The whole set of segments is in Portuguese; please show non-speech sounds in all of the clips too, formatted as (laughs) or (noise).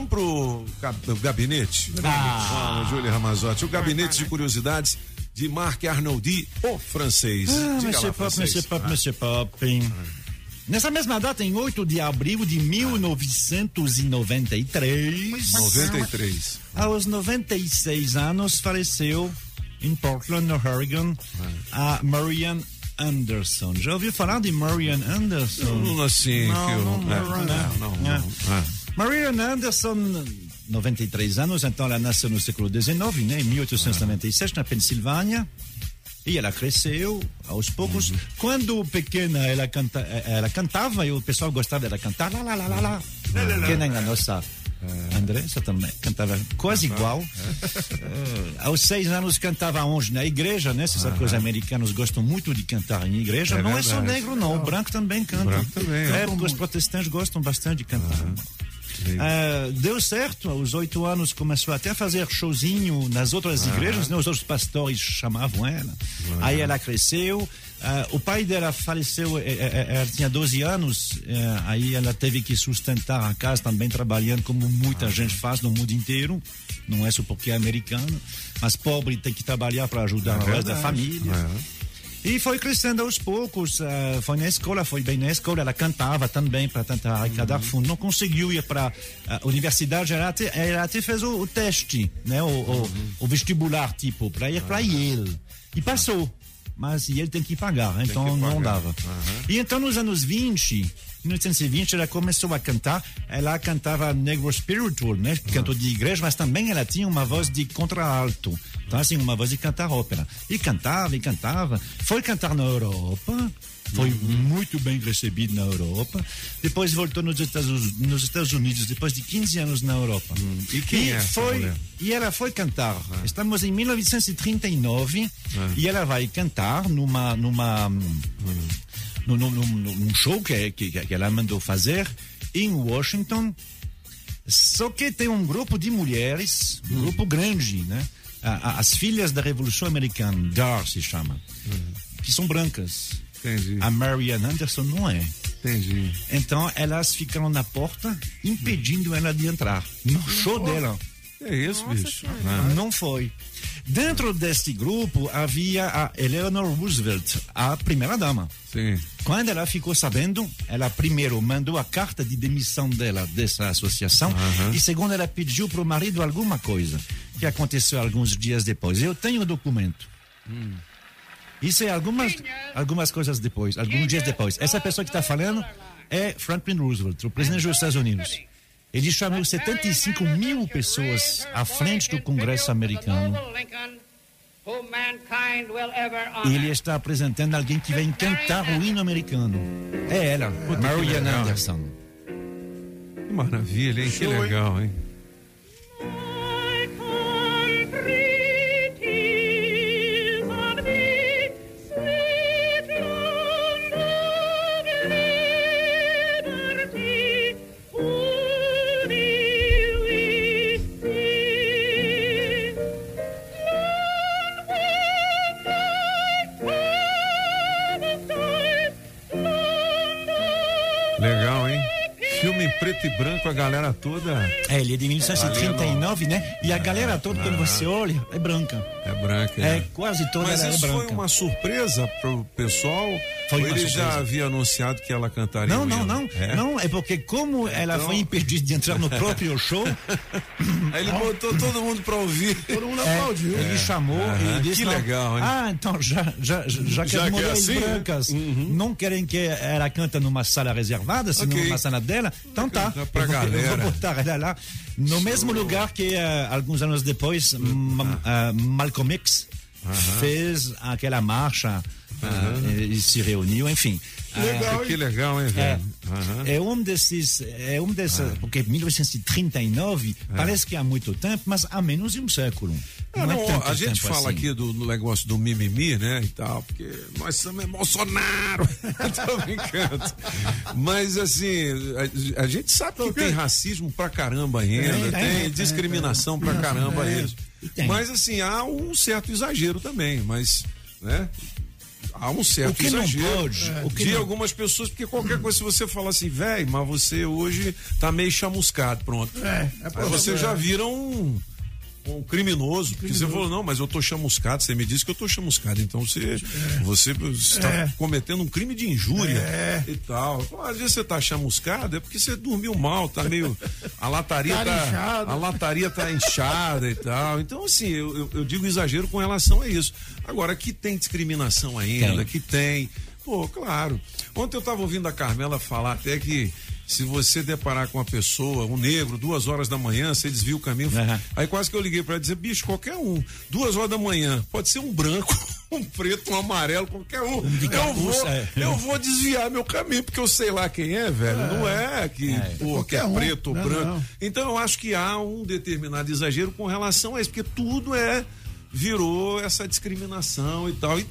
vamos pro gabinete. Ah, ah Júlia Ramazotti. O gabinete de curiosidades de Marc Arnoldi, o francês. Ah, Monsieur Pop, Monsieur Pop, Monsieur Pop. Nessa mesma data, em 8 de abril de 1993. 93. Aos 96 anos, faleceu em Portland, no Oregon, a Marianne Anderson. Já ouviu falar de Marianne Anderson? Não, assim não, que eu... Não, não, não, não, não, não. Marianne Anderson 93 anos, então ela nasceu no século XIX, né, em 1897, na Pensilvânia. E ela cresceu aos poucos. Uhum. Quando pequena, ela, canta, ela cantava e o pessoal gostava dela cantar. Lá, lá, lá, lá, lá. Que nem a nossa é. Andressa também cantava quase igual. É. aos seis anos cantava onde? Na igreja, né? Você sabe que os americanos gostam muito de cantar em igreja. É não verdade. é só negro, não. O branco também canta. Branco também, é, porque os protestantes gostam bastante de cantar. Uh, deu certo, aos oito anos começou até a fazer showzinho nas outras igrejas, né? os outros pastores chamavam ela. Aí ela cresceu. Uh, o pai dela faleceu, eh, eh, ela tinha 12 anos, aí ela teve que sustentar a casa também trabalhando como muita ah. gente faz no mundo inteiro. Não é só porque é americano, mas pobre tem que trabalhar para ajudar é o resto da família. É. E foi crescendo aos poucos, uh, foi na escola, foi bem na escola, ela cantava também para tentar arrecadar uhum. fundo, não conseguiu ir para a universidade, ela até, ela até fez o, o teste, né, o, uhum. o, o, vestibular, tipo, para ir para Yale. E passou, mas ele tem que pagar, então que pagar. não dava. Uhum. E então nos anos 20, 1920 ela começou a cantar, ela cantava negro spiritual, né? Canto de igreja, mas também ela tinha uma voz de contralto. Então, assim, uma voz de cantar ópera. E cantava, e cantava. Foi cantar na Europa, foi uhum. muito bem recebido na Europa. Depois voltou nos Estados, nos Estados Unidos, depois de 15 anos na Europa. Uhum. E quem e é foi E ela foi cantar. Ah. Estamos em 1939 ah. e ela vai cantar numa numa uhum num, num, show que, que, que ela mandou fazer em Washington. Só que tem um grupo de mulheres, um hum. grupo grande, né? As filhas da Revolução Americana, DAR se chama, hum. que são brancas. Entendi. A Marianne Anderson não é. Entendi. Então elas ficaram na porta impedindo ela de entrar no show dela. É isso, Nossa, bicho. Não, não foi. Dentro deste grupo havia a Eleanor Roosevelt, a primeira dama. Sim. Quando ela ficou sabendo, ela primeiro mandou a carta de demissão dela dessa associação e segundo ela pediu para o marido alguma coisa que aconteceu alguns dias depois. Eu tenho o documento. Hum. Isso é algumas algumas coisas depois, alguns dias depois. Essa pessoa que está falando é Franklin Roosevelt, o presidente dos Estados Unidos. Ele chamou 75 mil pessoas à frente do Congresso americano. E ele está apresentando alguém que vem cantar o hino americano. É ela, Marianne Anderson. Que maravilha, hein? Que legal, hein? A galera toda. É, ele é de 1939, né? E a galera toda, quando você olha, é branca. É branca. É, é quase toda Mas ela é isso branca. foi uma surpresa pro pessoal? Foi ele surpresa. já havia anunciado que ela cantaria? Não, não, não. É? Não, é porque como ela então... foi impedida de entrar no (laughs) próprio show. Aí ele botou todo mundo pra ouvir. Todo mundo é, aplaudiu. Ele chamou uhum. e disse. Que legal, hein? Ah, então já, já, já que já as é mulheres assim, brancas uhum. não querem que ela canta numa sala reservada, senão okay. numa sala dela, então tá. Pra eu, vou, galera. eu vou botar ela lá no mesmo lugar que uh, alguns anos depois uh, Malcolm X fez aquela marcha uh, e se reuniu, enfim. Legal, que legal, hein, velho? É, é um desses, é um desses, ah. porque 1939 é. parece que há muito tempo, mas há menos de um século. Não, não, é a gente fala assim. aqui do, do, negócio do mimimi, né, e tal, porque nós somos Bolsonaro, (laughs) tô brincando. Mas assim, a, a gente sabe que tem racismo pra caramba ainda, tem discriminação pra caramba ainda. Mas assim, há um certo exagero também, mas, né, há um certo o que exagero não pode, é, de não... algumas pessoas, porque qualquer coisa, se você fala assim, velho, mas você hoje tá meio chamuscado, pronto. É, é Aí você já vira um um criminoso, porque você falou, não, mas eu tô chamuscado, você me disse que eu tô chamuscado, então você, é. você está é. cometendo um crime de injúria é. e tal. Então, às vezes você tá chamuscado, é porque você dormiu mal, tá meio, a lataria tá, tá a lataria tá inchada e tal. Então, assim, eu, eu, eu, digo exagero com relação a isso. Agora, que tem discriminação ainda, tem. que tem, pô, claro. Ontem eu tava ouvindo a Carmela falar até que se você deparar com uma pessoa, um negro, duas horas da manhã, você desvia o caminho. Uhum. Aí quase que eu liguei para dizer, bicho, qualquer um, duas horas da manhã, pode ser um branco, (laughs) um preto, um amarelo, qualquer um. eu, vou, é. eu vou desviar meu caminho, porque eu sei lá quem é, velho. É. Não é que, é. Pô, que é um. preto ou não, branco. Não. Então eu acho que há um determinado exagero com relação a isso, porque tudo é virou essa discriminação e tal. E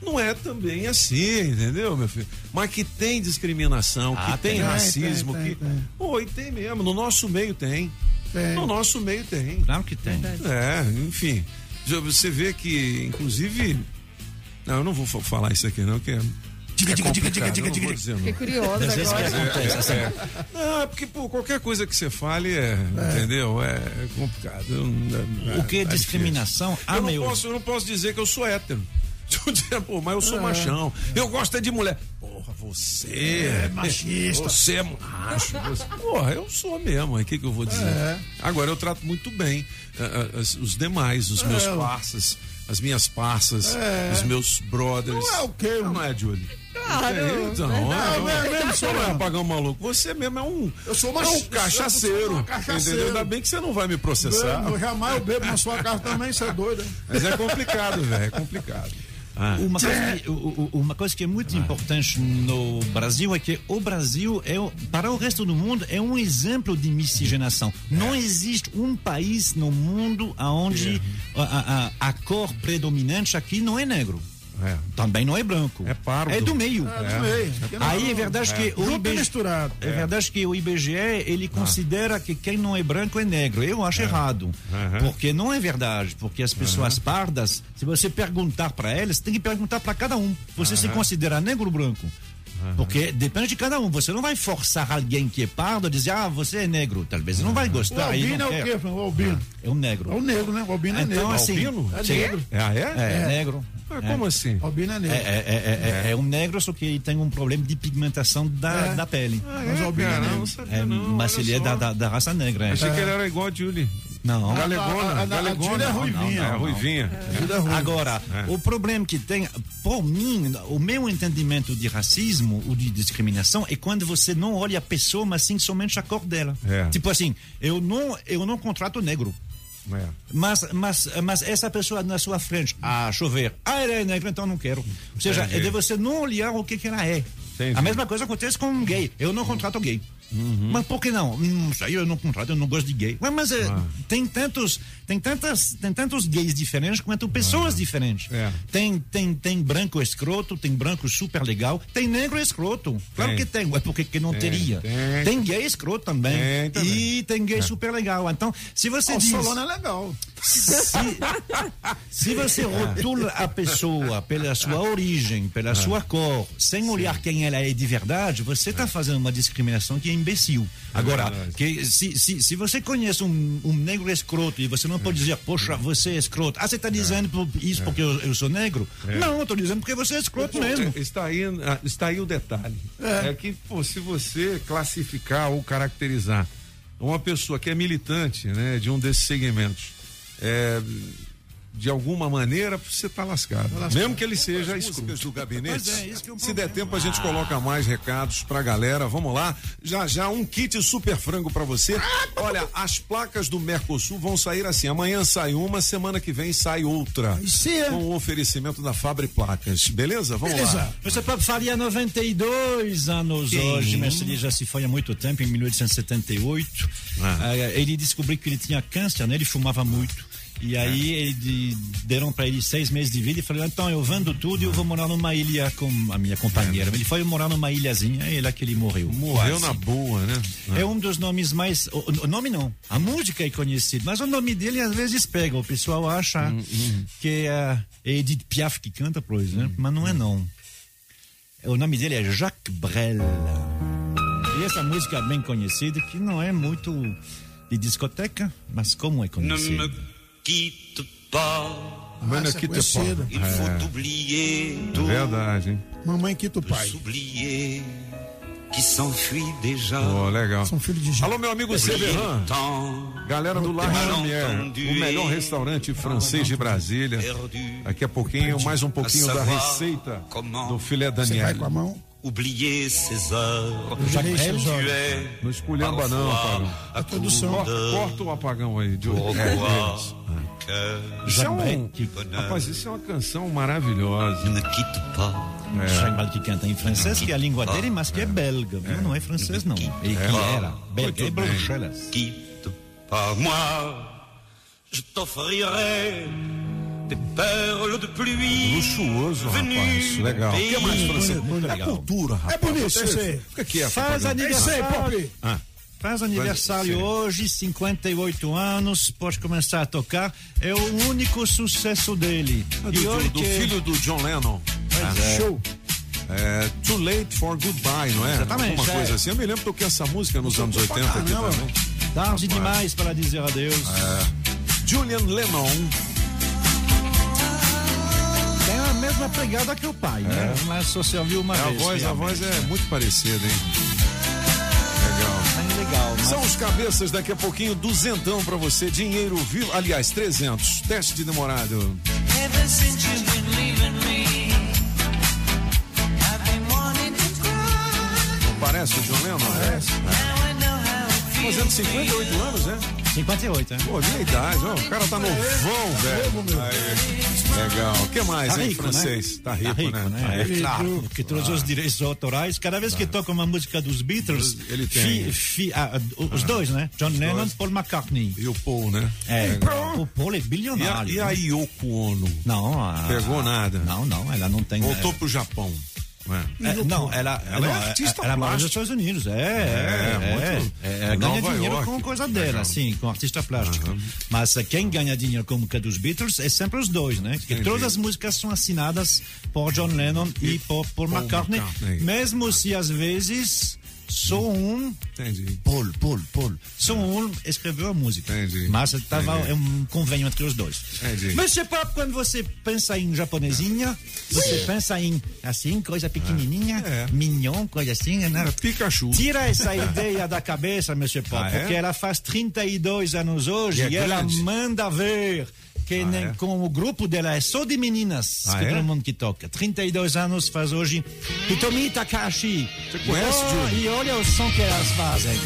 não é também assim, entendeu, meu filho? Mas que tem discriminação, ah, que tem, tem racismo, tem, tem, que. Tem. Pô, e tem mesmo. No nosso meio tem. tem. No nosso meio tem. Claro que tem. É, enfim. Você vê que, inclusive. Não, eu não vou falar isso aqui, não, que é Diga, diga, diga, diga, diga, diga. Fiquei curioso agora. É, é, é. Não, é porque, pô, qualquer coisa que você fale é, é. entendeu? É complicado. o que é discriminação? Ah, eu, não meu... posso, eu não posso dizer que eu sou hétero. (laughs) Pô, mas eu sou é. machão. Eu gosto é de mulher. Porra, você é machista. Você é macho. Você... Porra, eu sou mesmo. O que, que eu vou dizer? É. Agora, eu trato muito bem uh, uh, os demais, os meus parças, as minhas parças, os meus brothers. Não é o quê? Não, não é, Julie? Claro. Então, não, é, não, é, mesmo só não é pagar um maluco. Você mesmo é um, eu sou uma, é um cachaceiro. cachaceiro. Entendeu? Ainda bem que você não vai me processar. Eu, jamais eu bebo na sua casa também, você é doido. Mas é complicado, velho. É complicado. Ah. Uma, coisa que, uma coisa que é muito ah. importante no Brasil é que o Brasil, é, para o resto do mundo, é um exemplo de miscigenação. É. Não existe um país no mundo onde é. a, a, a cor predominante aqui não é negro. É. Também não é branco. É pardo. É do meio. É, do meio. É. Aí é verdade que o IBGE, misturado. É. verdade que o IBGE ele ah. considera que quem não é branco é negro. Eu acho errado. Uhum. Porque não é verdade, porque as pessoas uhum. pardas, se você perguntar para elas, tem que perguntar para cada um. Você uhum. se considera negro ou branco? Uhum. Porque depende de cada um. Você não vai forçar alguém que é pardo a dizer, ah, você é negro. Talvez ele não vai gostar. O albino é o quê? O albino. É um negro. É um negro, né? O albino é então, negro. Assim, albino? É negro. É, ah, é? É, é negro. Ah, como assim? Albino é negro. É, é, é, um negro, só que ele tem um problema de pigmentação da, da pele. Ah, mas o albino é negro. Não sabia, não, mas ele é da, da, da, raça negra. Achei que ele era igual a Julie. Não. Galegona. A, a, galegona. é ruivinha. é ruivinha. Agora, o problema que tem, por mim, o meu entendimento de racismo ou de discriminação é quando você não olha a pessoa, mas sim somente a cor dela. Tipo assim, eu não, eu não contrato negro. É. Mas, mas, mas essa pessoa na sua frente, a chover, ah, ela é negra, então não quero. Ou seja, Entendi. é de você não olhar o que, que ela é. A mesma coisa acontece com um gay. Eu não contrato gay. Uhum. Mas por que não? Isso aí eu não contrato, eu não gosto de gay. Mas, mas é, ah. tem tantos, tem tantas, tem tantos gays diferentes quanto pessoas ah. diferentes. É. Tem, tem, tem branco escroto, tem branco super legal, tem negro escroto. Claro tem. que tem, é porque que não tem, teria. Tem. tem gay escroto também. Também. E tem gay é. super legal. Então, se você o diz. Solano é legal. Se, se você rotula a pessoa pela sua origem, pela é. sua cor, sem olhar quem ela é de verdade, você está é. fazendo uma discriminação que é imbecil. É Agora, que, se, se, se você conhece um, um, negro escroto e você não pode dizer, poxa, você é escroto. Ah, você está dizendo isso porque eu, eu sou negro? Não, eu estou dizendo porque você é escroto mesmo. Está aí, ah, está aí o detalhe. É, que, pô, se você classificar ou caracterizar uma pessoa que é militante né, de um desses segmentos, é, de alguma maneira, você está lascado. Tá lascado. Mesmo que ele seja escuro. do gabinete. É, é Se der tempo, a gente coloca mais recados pra galera. Vamos lá. Já já um kit super frango para você. Olha, as placas do Mercosul vão sair assim. Amanhã sai uma, semana que vem sai outra. Sim. Com o oferecimento da Fábri Placas. Beleza? Vamos Beleza. lá. Você faria 92 anos Sim. hoje, ele já se foi há muito tempo, em 1878. Ah. Uh, ele descobriu que ele tinha câncer, né? Ele fumava muito E aí ele, deram para ele seis meses de vida e falou: então eu vendo tudo e eu vou morar numa ilha com a minha companheira. Ele foi morar numa ilhazinha e é lá que ele morreu. Morreu quase. na boa, né? É um dos nomes mais. O, o, nome não. A música é conhecida, mas o nome dele às vezes pega. O pessoal acha hum, hum. que é Edith Piaf que canta, por exemplo, hum, mas não é não. O nome dele é Jacques Brel. E essa música é bem conhecida, que não é muito de discoteca, mas como é conhecida? Quitte pas. Ah, quitte pas. Il faut é. oublier é verdade, hein? Mamãe quita o pai. Oublier que s'enfuit déjà. Oh, legal. São filhos de Alô, meu amigo Severan. Galera do Lar Xamier, o melhor restaurante francês de Brasília. Daqui a pouquinho, mais um pouquinho da receita do filé Daniel. Você vai com a mão? oublier ses heures. Não esculhamba não, apagão. A produção. Corta, o apagão aí, de é, isso é um, rapaz, isso é uma canção maravilhosa. Ne quitte pas. É. que canta em francês, que é a língua dele, mas que é belga. É. Não é francês, não. Ele que era belga, é Bruxelas. Quitte pas moi, je t'offrirai des perles de pluie. Luxuoso, rapaz. Legal. Que mais, Francisco? Muito legal. É cultura, rapaz. É bonito, você. Fica aqui, Faz aniversário. Ah. Faz aniversário hoje, 58 anos, pode começar a tocar. É o único sucesso dele. Ah, do, do, do que... filho do John Lennon. Ah, é. Show. É, Too Late for Goodbye, não é? Exatamente. Uma coisa é. assim. Eu me lembro que toquei essa música nos anos 80 aqui também. Tarde demais para dizer adeus. É. Julian Lennon mesma pegada que o pai, né? é. Mas só se ouviu uma é, vez. A voz, a voz é muito parecida, hein? Legal. Bem legal. Mas... São os cabeças daqui a pouquinho, duzentão pra você, dinheiro vivo, aliás, trezentos, teste de demorado. Não parece o John Lennon? Parece. É. Fazendo 58 anos, né? 58, é. Pô, minha idade, ó, o cara tá novão, velho. Aí, legal. O que mais, tá hein, rico, francês? Né? Tá, rico, tá rico, né? né? é claro, todos ah. os direitos autorais, cada vez que toca uma música dos Beatles, ele tem. Fi, fi, ah, os ah. dois, né? John os Lennon e Paul McCartney. E o Paul, né? É, o Paul é bilionário. E a, e a Yoko Ono? Não. A, Pegou nada? Não, não, ela não tem. Voltou pro Japão. É. É, não, ela, ela não, é artista ela mora nos Estados Unidos. É, é, é. Muito, é, ganha Nova dinheiro York. com coisa dela, Legal. sim, com artista plástico. Uhum. Mas quem ganha dinheiro como que dos Beatles é sempre os dois, né? Porque Entendi. todas as músicas são assinadas por John Lennon e, e por, por McCartney, McCartney, mesmo se às vezes só um. Entendi. Paul, Paul, Paul. Só um escreveu a música. Entendi. Mas estava é um convênio entre os dois. Entendi. Mas Pop, quando você pensa em japonesinha, você Sim. pensa em assim, coisa pequenininha, é. mignon, coisa assim, né? É Pikachu. Tira essa (laughs) ideia da cabeça, Monsieur Pop, ah, é? porque ela faz 32 anos hoje e, é e ela manda ver que ah, nem, é? com o grupo dela é só de meninas, ah, que é? todo mundo que toca. 32 anos faz hoje. Hitomi Takashi. Você conhece, oh, E olha o som que elas fazem.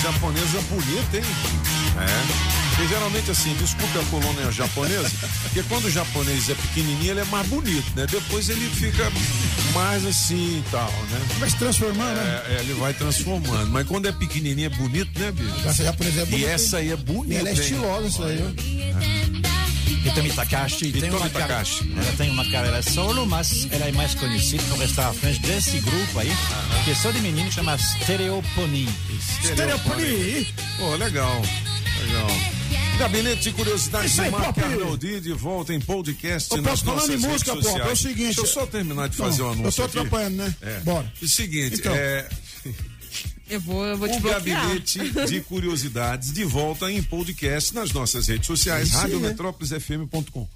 japonesa bonita, hein? É. Porque geralmente assim, desculpe a colônia japonesa, porque quando o japonês é pequenininho, ele é mais bonito, né? Depois ele fica mais assim e tal, né? Vai se transformando, né? é, né? ele vai transformando. Mas quando é pequenininho é bonito, né, bicho? Essa japonesa é bonita. E essa aí é bonita. ela é estilosa, isso aí, ó. Itami Takashi tem uma, Takashi. Cara, ela tem uma carreira solo, mas ela é mais conhecida por estar à frente desse grupo aí, -huh. que é só de menino, chama Stereopony. Stereopony? Pô, oh, legal. Legal. Gabinete de Curiosidades de Marco Arnoldi de volta em podcast eu nas nossas redes música, sociais. Pô, é o seguinte, Deixa eu só terminar de fazer o um anúncio Eu tô atrapalhando, né? É. Bora. O seguinte, então. é... Eu vou, eu vou te o Gabinete de (laughs) Curiosidades de volta em podcast nas nossas redes sociais, radiometrópolisfm.com.